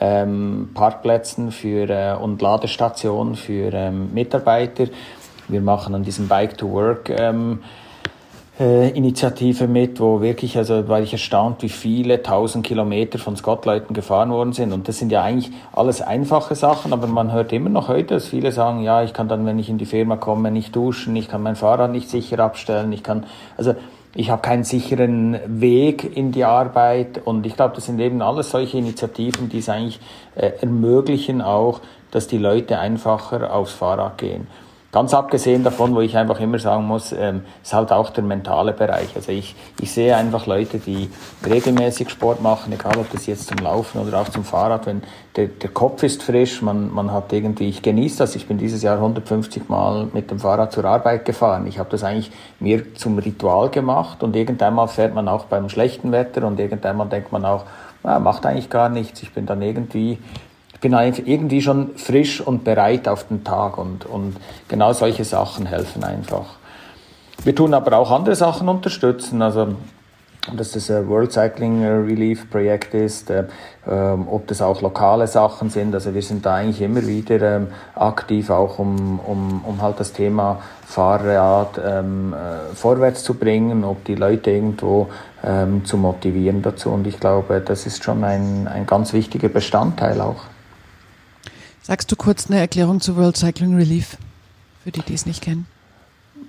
ähm, Parkplätzen für, äh, und Ladestationen für ähm, Mitarbeiter. Wir machen an diesem Bike to Work ähm, äh, Initiative mit, wo wirklich, also war ich erstaunt, wie viele tausend Kilometer von Scottleuten gefahren worden sind. Und das sind ja eigentlich alles einfache Sachen, aber man hört immer noch heute, dass viele sagen, ja, ich kann dann, wenn ich in die Firma komme, nicht duschen, ich kann mein Fahrrad nicht sicher abstellen, ich kann, also ich habe keinen sicheren Weg in die Arbeit und ich glaube, das sind eben alles solche Initiativen, die es eigentlich äh, ermöglichen auch, dass die Leute einfacher aufs Fahrrad gehen. Ganz abgesehen davon, wo ich einfach immer sagen muss, ähm, ist halt auch der mentale Bereich. Also ich, ich sehe einfach Leute, die regelmäßig Sport machen, egal ob das jetzt zum Laufen oder auch zum Fahrrad, wenn der, der Kopf ist frisch, man, man hat irgendwie, ich genieße das, ich bin dieses Jahr 150 Mal mit dem Fahrrad zur Arbeit gefahren. Ich habe das eigentlich mir zum Ritual gemacht und irgendwann mal fährt man auch beim schlechten Wetter und irgendwann mal denkt man auch, na, macht eigentlich gar nichts, ich bin dann irgendwie bin irgendwie schon frisch und bereit auf den Tag und, und genau solche Sachen helfen einfach. Wir tun aber auch andere Sachen unterstützen, also dass das ein World Cycling Relief Projekt ist, äh, ähm, ob das auch lokale Sachen sind. Also wir sind da eigentlich immer wieder ähm, aktiv, auch um, um, um halt das Thema Fahrrad ähm, äh, vorwärts zu bringen, ob die Leute irgendwo ähm, zu motivieren dazu. Und ich glaube, das ist schon ein, ein ganz wichtiger Bestandteil auch. Sagst du kurz eine Erklärung zu World Cycling Relief, für die, die es nicht kennen?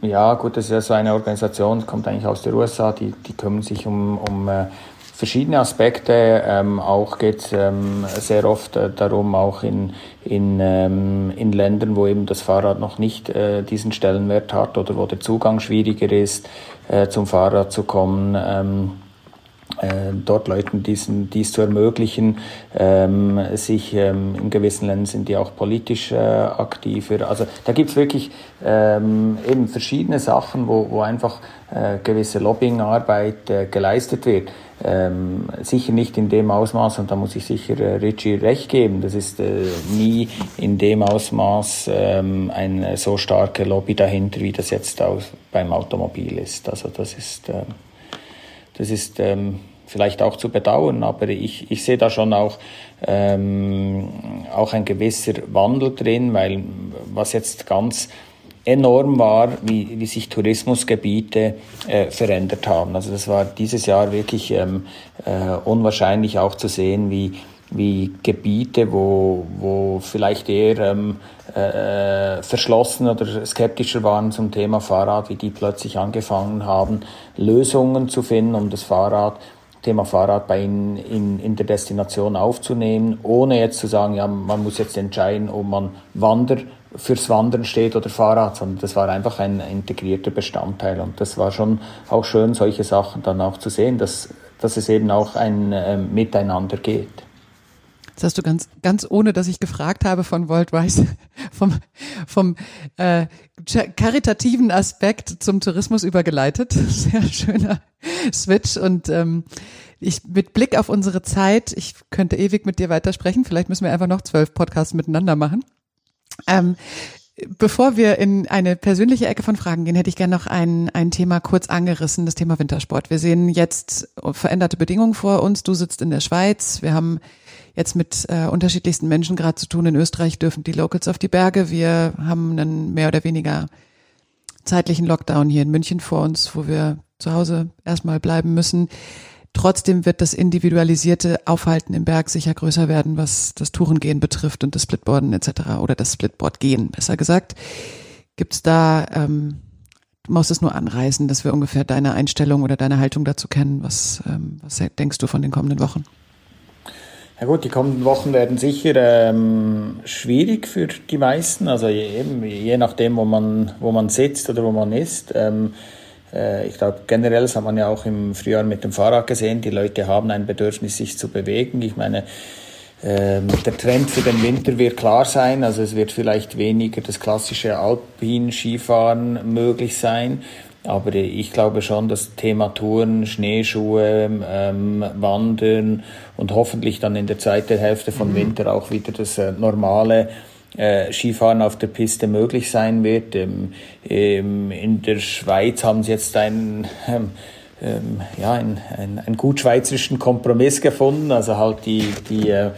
Ja, gut, das ist ja so eine Organisation, kommt eigentlich aus den USA, die, die kümmern sich um, um äh, verschiedene Aspekte. Ähm, auch geht es ähm, sehr oft äh, darum, auch in, in, ähm, in Ländern, wo eben das Fahrrad noch nicht äh, diesen Stellenwert hat oder wo der Zugang schwieriger ist, äh, zum Fahrrad zu kommen ähm, äh, dort Leuten diesen, dies zu ermöglichen. Ähm, sich ähm, in gewissen Ländern sind die auch politisch äh, aktiver. Also da gibt es wirklich ähm, eben verschiedene Sachen, wo, wo einfach äh, gewisse Lobbyingarbeit äh, geleistet wird. Ähm, sicher nicht in dem Ausmaß, und da muss ich sicher äh, Richie recht geben, das ist äh, nie in dem Ausmaß ähm, eine so starke Lobby dahinter, wie das jetzt aus, beim Automobil ist. Also das ist äh, das ist ähm, vielleicht auch zu bedauern, aber ich, ich sehe da schon auch, ähm, auch ein gewisser Wandel drin, weil was jetzt ganz enorm war, wie, wie sich Tourismusgebiete äh, verändert haben. Also das war dieses Jahr wirklich ähm, äh, unwahrscheinlich auch zu sehen, wie wie Gebiete, wo, wo vielleicht eher ähm, äh, verschlossen oder skeptischer waren zum Thema Fahrrad, wie die plötzlich angefangen haben, Lösungen zu finden, um das Fahrrad, Thema Fahrrad bei ihnen in, in der Destination aufzunehmen, ohne jetzt zu sagen, ja, man muss jetzt entscheiden, ob man Wander fürs Wandern steht oder Fahrrad, sondern das war einfach ein integrierter Bestandteil und das war schon auch schön, solche Sachen dann auch zu sehen, dass, dass es eben auch ein äh, Miteinander geht. Das hast du ganz, ganz ohne, dass ich gefragt habe von Weiss, <laughs> vom, vom äh, karitativen Aspekt zum Tourismus übergeleitet. <laughs> Sehr schöner Switch. Und ähm, ich mit Blick auf unsere Zeit, ich könnte ewig mit dir weitersprechen. Vielleicht müssen wir einfach noch zwölf Podcasts miteinander machen. Ähm, Bevor wir in eine persönliche Ecke von Fragen gehen, hätte ich gerne noch ein, ein Thema kurz angerissen, das Thema Wintersport. Wir sehen jetzt veränderte Bedingungen vor uns. Du sitzt in der Schweiz. Wir haben jetzt mit äh, unterschiedlichsten Menschen gerade zu tun. In Österreich dürfen die Locals auf die Berge. Wir haben einen mehr oder weniger zeitlichen Lockdown hier in München vor uns, wo wir zu Hause erstmal bleiben müssen. Trotzdem wird das individualisierte Aufhalten im Berg sicher größer werden, was das Tourengehen betrifft und das Splitboarden etc. oder das Splitboardgehen, besser gesagt. Gibt es da, ähm, du musst es nur anreißen, dass wir ungefähr deine Einstellung oder deine Haltung dazu kennen. Was, ähm, was denkst du von den kommenden Wochen? Ja gut, die kommenden Wochen werden sicher ähm, schwierig für die meisten, also je, je nachdem, wo man, wo man sitzt oder wo man ist. Ähm, äh, ich glaube, generell, das hat man ja auch im Frühjahr mit dem Fahrrad gesehen, die Leute haben ein Bedürfnis, sich zu bewegen. Ich meine, ähm, der Trend für den Winter wird klar sein, also es wird vielleicht weniger das klassische Alpin-Skifahren möglich sein. Aber ich glaube schon, das Thema Touren, Schneeschuhe, ähm, Wandern und hoffentlich dann in der zweiten Hälfte von mhm. Winter auch wieder das äh, normale äh, Skifahren auf der Piste möglich sein wird. Ähm, ähm, in der Schweiz haben sie jetzt einen, ähm, ähm, ja, einen, einen, einen gut schweizerischen Kompromiss gefunden, also halt die, die äh,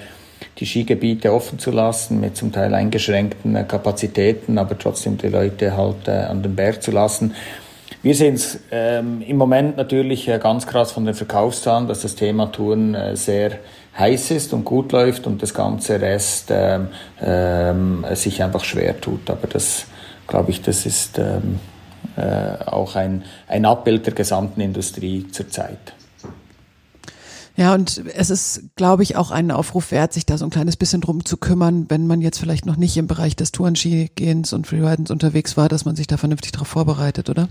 die Skigebiete offen zu lassen mit zum Teil eingeschränkten äh, Kapazitäten, aber trotzdem die Leute halt äh, an den Berg zu lassen. Wir sehen es ähm, im Moment natürlich äh, ganz krass von den Verkaufszahlen, dass das Thema Touren äh, sehr heiß ist und gut läuft und das ganze Rest ähm, ähm, sich einfach schwer tut. Aber das, glaube ich, das ist ähm, äh, auch ein, ein Abbild der gesamten Industrie zurzeit. Ja, und es ist, glaube ich, auch ein Aufruf wert, sich da so ein kleines bisschen drum zu kümmern, wenn man jetzt vielleicht noch nicht im Bereich des Tourenski-Gehens und Freeridens unterwegs war, dass man sich da vernünftig darauf vorbereitet, oder?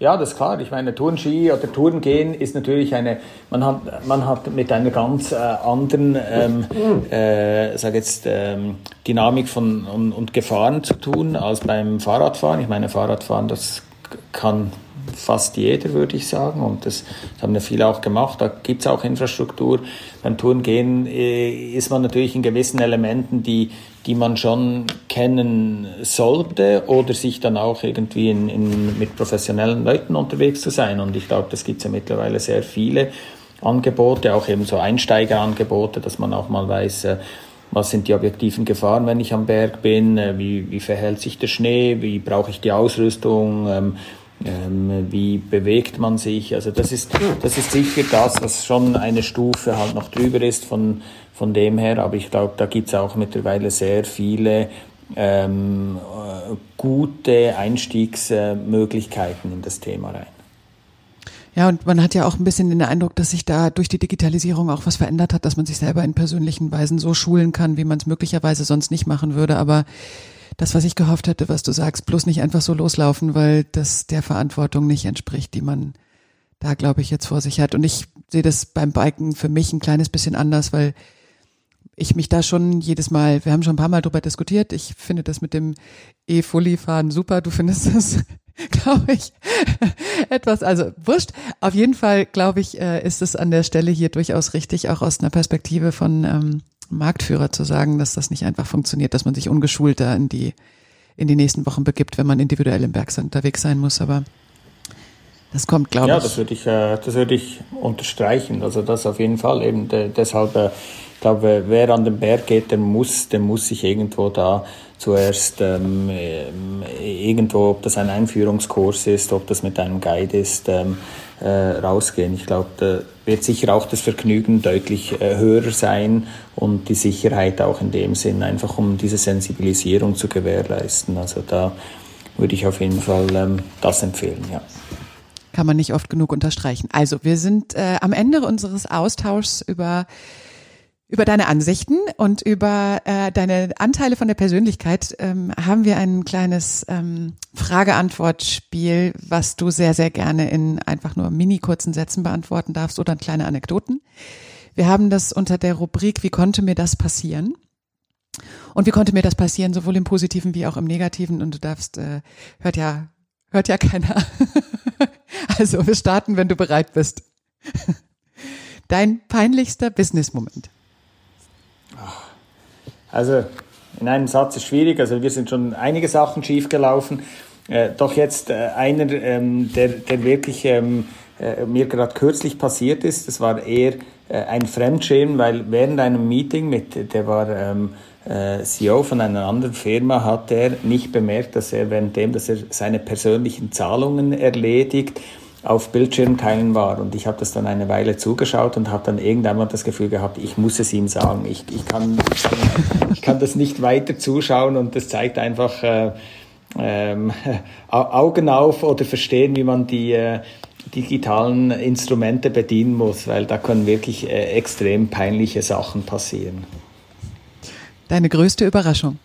Ja, das ist klar. Ich meine, Tourenski oder Tourengehen ist natürlich eine, man hat, man hat mit einer ganz äh, anderen, ähm, äh, sag jetzt, ähm, Dynamik von und, und Gefahren zu tun als beim Fahrradfahren. Ich meine, Fahrradfahren, das kann fast jeder, würde ich sagen. Und das, das haben ja viele auch gemacht. Da gibt es auch Infrastruktur. Beim Tourengehen äh, ist man natürlich in gewissen Elementen, die, die man schon kennen sollte oder sich dann auch irgendwie in, in, mit professionellen Leuten unterwegs zu sein. Und ich glaube, das gibt es ja mittlerweile sehr viele Angebote, auch eben so Einsteigerangebote, dass man auch mal weiß, äh, was sind die objektiven Gefahren, wenn ich am Berg bin, äh, wie, wie verhält sich der Schnee, wie brauche ich die Ausrüstung, ähm, ähm, wie bewegt man sich? Also das ist, das ist sicher das, was schon eine Stufe halt noch drüber ist von, von dem her. Aber ich glaube, da gibt es auch mittlerweile sehr viele ähm, äh, gute Einstiegsmöglichkeiten in das Thema rein. Ja, und man hat ja auch ein bisschen den Eindruck, dass sich da durch die Digitalisierung auch was verändert hat, dass man sich selber in persönlichen Weisen so schulen kann, wie man es möglicherweise sonst nicht machen würde. Aber das, was ich gehofft hätte, was du sagst, bloß nicht einfach so loslaufen, weil das der Verantwortung nicht entspricht, die man da, glaube ich, jetzt vor sich hat. Und ich sehe das beim Biken für mich ein kleines bisschen anders, weil ich mich da schon jedes Mal, wir haben schon ein paar Mal drüber diskutiert, ich finde das mit dem E-Fully-Fahren super, du findest das, <laughs> glaube ich, <laughs> etwas, also wurscht. Auf jeden Fall, glaube ich, äh, ist es an der Stelle hier durchaus richtig, auch aus einer Perspektive von ähm, Marktführer zu sagen, dass das nicht einfach funktioniert, dass man sich ungeschulter in die, in die nächsten Wochen begibt, wenn man individuell im Berg unterwegs sein muss. Aber das kommt, glaube ich. Ja, das würde ich, äh, das würde ich unterstreichen. Also das auf jeden Fall. Eben deshalb, äh, ich glaube, wer an den Berg geht, der muss, der muss sich irgendwo da zuerst ähm, irgendwo, ob das ein Einführungskurs ist, ob das mit einem Guide ist, ähm, äh, rausgehen. Ich glaube, da wird sicher auch das Vergnügen deutlich äh, höher sein und die Sicherheit auch in dem Sinn, einfach um diese Sensibilisierung zu gewährleisten. Also da würde ich auf jeden Fall ähm, das empfehlen, ja. Kann man nicht oft genug unterstreichen. Also wir sind äh, am Ende unseres Austauschs über über deine Ansichten und über äh, deine Anteile von der Persönlichkeit ähm, haben wir ein kleines ähm, Frage-Antwort-Spiel, was du sehr, sehr gerne in einfach nur mini kurzen Sätzen beantworten darfst oder kleine Anekdoten. Wir haben das unter der Rubrik Wie konnte mir das passieren? Und wie konnte mir das passieren, sowohl im Positiven wie auch im Negativen? Und du darfst, äh, hört ja, hört ja keiner. <laughs> also wir starten, wenn du bereit bist. Dein peinlichster Business-Moment. Also in einem Satz ist schwierig, also wir sind schon einige Sachen schiefgelaufen. Äh, doch jetzt äh, einer, ähm, der, der wirklich ähm, äh, mir gerade kürzlich passiert ist, das war eher ein Fremdschirm, weil während einem Meeting mit, der war ähm, äh, CEO von einer anderen Firma, hat er nicht bemerkt, dass er währenddem, dass er seine persönlichen Zahlungen erledigt, auf Bildschirmteilen war. Und ich habe das dann eine Weile zugeschaut und habe dann irgendwann das Gefühl gehabt, ich muss es ihm sagen. Ich, ich, kann, ich kann das nicht weiter zuschauen und das zeigt einfach äh, ähm, <laughs> Augen auf oder verstehen, wie man die äh, digitalen Instrumente bedienen muss, weil da können wirklich äh, extrem peinliche Sachen passieren. Deine größte Überraschung?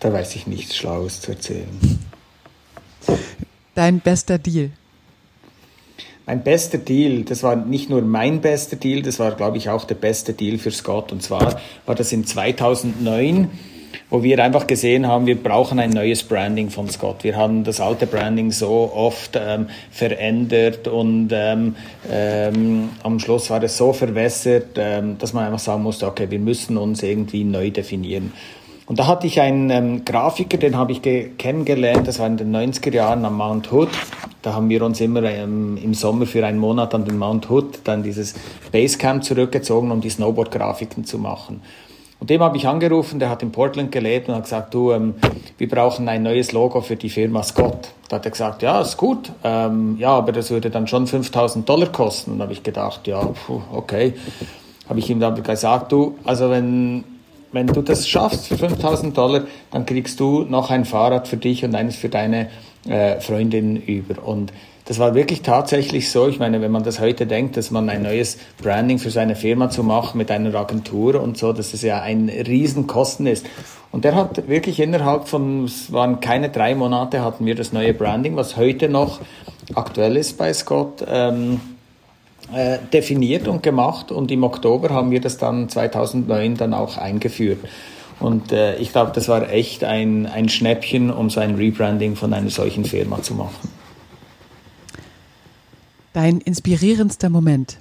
Da weiß ich nichts Schlaues zu erzählen. Dein bester Deal? Mein bester Deal, das war nicht nur mein bester Deal, das war, glaube ich, auch der beste Deal für Scott. Und zwar war das in 2009 wo wir einfach gesehen haben, wir brauchen ein neues Branding von Scott. Wir haben das alte Branding so oft ähm, verändert und ähm, ähm, am Schluss war es so verwässert, ähm, dass man einfach sagen musste, okay, wir müssen uns irgendwie neu definieren. Und da hatte ich einen ähm, Grafiker, den habe ich kennengelernt, das war in den 90er Jahren am Mount Hood. Da haben wir uns immer ähm, im Sommer für einen Monat an den Mount Hood, dann dieses Basecamp zurückgezogen, um die Snowboard-Grafiken zu machen. Und dem habe ich angerufen, der hat in Portland gelebt und hat gesagt, du, ähm, wir brauchen ein neues Logo für die Firma Scott. Da hat er gesagt, ja, ist gut, ähm, ja, aber das würde dann schon 5000 Dollar kosten. Und da habe ich gedacht, ja, puh, okay. Habe ich ihm dann gesagt, du, also wenn wenn du das schaffst für 5000 Dollar, dann kriegst du noch ein Fahrrad für dich und eines für deine äh, Freundin über. Und das war wirklich tatsächlich so. Ich meine, wenn man das heute denkt, dass man ein neues Branding für seine Firma zu machen mit einer Agentur und so, dass es ja ein Riesenkosten ist. Und der hat wirklich innerhalb von, es waren keine drei Monate, hatten wir das neue Branding, was heute noch aktuell ist bei Scott, ähm, äh, definiert und gemacht. Und im Oktober haben wir das dann 2009 dann auch eingeführt. Und äh, ich glaube, das war echt ein, ein Schnäppchen, um so ein Rebranding von einer solchen Firma zu machen. Dein inspirierendster Moment?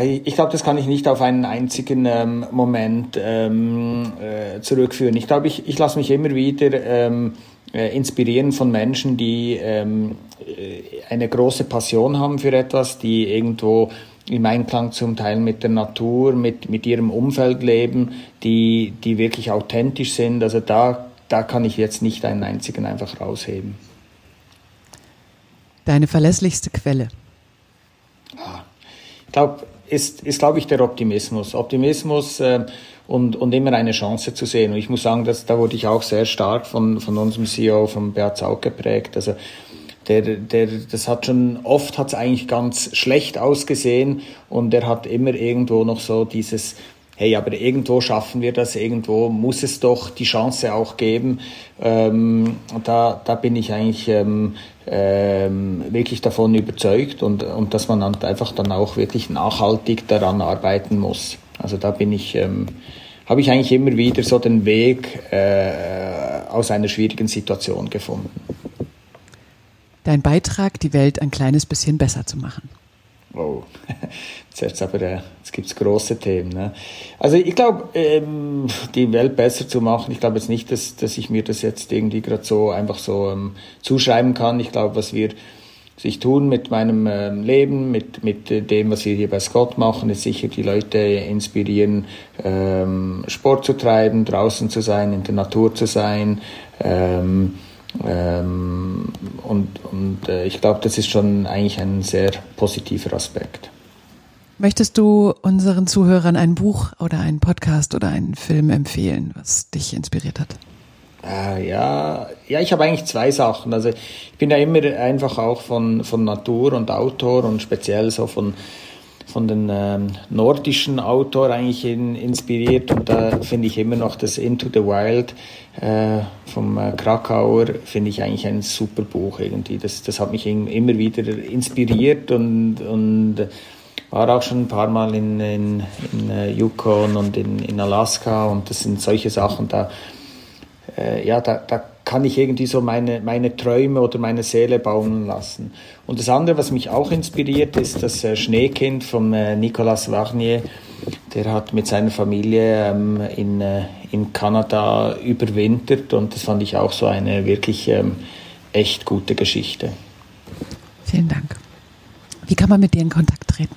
Ich glaube, das kann ich nicht auf einen einzigen ähm, Moment ähm, äh, zurückführen. Ich glaube, ich, ich lasse mich immer wieder ähm, äh, inspirieren von Menschen, die ähm, äh, eine große Passion haben für etwas, die irgendwo im Einklang zum Teil mit der Natur, mit, mit ihrem Umfeld leben, die, die wirklich authentisch sind. Also da, da kann ich jetzt nicht einen einzigen einfach rausheben. Deine verlässlichste Quelle? Ich glaube, ist, ist glaube ich, der Optimismus. Optimismus äh, und, und immer eine Chance zu sehen. Und ich muss sagen, dass, da wurde ich auch sehr stark von, von unserem CEO, von Beat Zaug geprägt. Also der, der, das hat schon, oft hat es eigentlich ganz schlecht ausgesehen und er hat immer irgendwo noch so dieses, hey, aber irgendwo schaffen wir das, irgendwo muss es doch die Chance auch geben. Ähm, da, da bin ich eigentlich ähm, ähm, wirklich davon überzeugt und, und dass man dann einfach dann auch wirklich nachhaltig daran arbeiten muss. Also da bin ich, ähm, habe ich eigentlich immer wieder so den Weg äh, aus einer schwierigen Situation gefunden. Dein Beitrag, die Welt ein kleines bisschen besser zu machen. Oh, <laughs> jetzt, aber, äh, jetzt gibt es große Themen. Ne? Also ich glaube, ähm, die Welt besser zu machen, ich glaube jetzt nicht, dass, dass ich mir das jetzt irgendwie gerade so einfach so ähm, zuschreiben kann. Ich glaube, was wir sich tun mit meinem ähm, Leben, mit, mit dem, was wir hier bei Scott machen, ist sicher die Leute inspirieren, ähm, Sport zu treiben, draußen zu sein, in der Natur zu sein. Ähm, ähm, und und äh, ich glaube, das ist schon eigentlich ein sehr positiver Aspekt. Möchtest du unseren Zuhörern ein Buch oder einen Podcast oder einen Film empfehlen, was dich inspiriert hat? Äh, ja, ja, ich habe eigentlich zwei Sachen. Also ich bin ja immer einfach auch von, von Natur und Autor und speziell so von von den ähm, nordischen Autor eigentlich in, inspiriert und da finde ich immer noch das Into the Wild äh, vom äh, Krakauer finde ich eigentlich ein super Buch irgendwie. Das, das hat mich immer wieder inspiriert und, und war auch schon ein paar Mal in, in, in uh, Yukon und in, in Alaska und das sind solche Sachen, da, äh, ja, da, da kann ich irgendwie so meine, meine Träume oder meine Seele bauen lassen. Und das andere, was mich auch inspiriert, ist das äh, Schneekind von äh, Nicolas Varnier. Der hat mit seiner Familie ähm, in, äh, in Kanada überwintert und das fand ich auch so eine wirklich ähm, echt gute Geschichte. Vielen Dank. Wie kann man mit dir in Kontakt treten?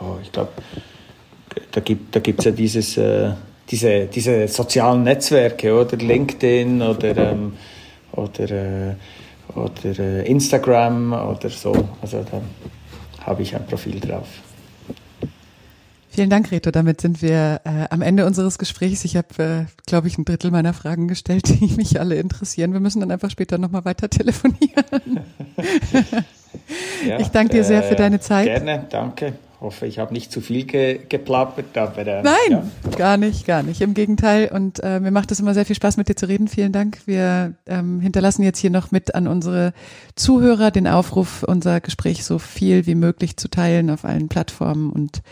Oh, ich glaube, da gibt es da ja dieses äh, diese, diese sozialen Netzwerke, oder LinkedIn oder, ähm, oder, äh, oder äh, Instagram oder so. Also da habe ich ein Profil drauf. Vielen Dank, Reto. Damit sind wir äh, am Ende unseres Gesprächs. Ich habe, äh, glaube ich, ein Drittel meiner Fragen gestellt, <laughs> die mich alle interessieren. Wir müssen dann einfach später nochmal weiter telefonieren. <laughs> <laughs> ja, ich danke dir sehr für deine Zeit. Gerne, danke hoffe, ich habe nicht zu viel ge geplappert. Aber, äh, Nein, ja. gar nicht, gar nicht. Im Gegenteil. Und äh, mir macht es immer sehr viel Spaß, mit dir zu reden. Vielen Dank. Wir ähm, hinterlassen jetzt hier noch mit an unsere Zuhörer den Aufruf, unser Gespräch so viel wie möglich zu teilen auf allen Plattformen und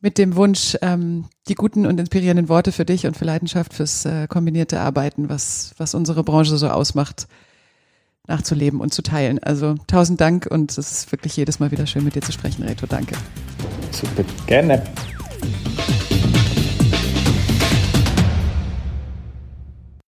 mit dem Wunsch, ähm, die guten und inspirierenden Worte für dich und für Leidenschaft fürs äh, kombinierte Arbeiten, was, was unsere Branche so ausmacht, nachzuleben und zu teilen. Also tausend Dank und es ist wirklich jedes Mal wieder schön mit dir zu sprechen, Reto. Danke. Super, gerne.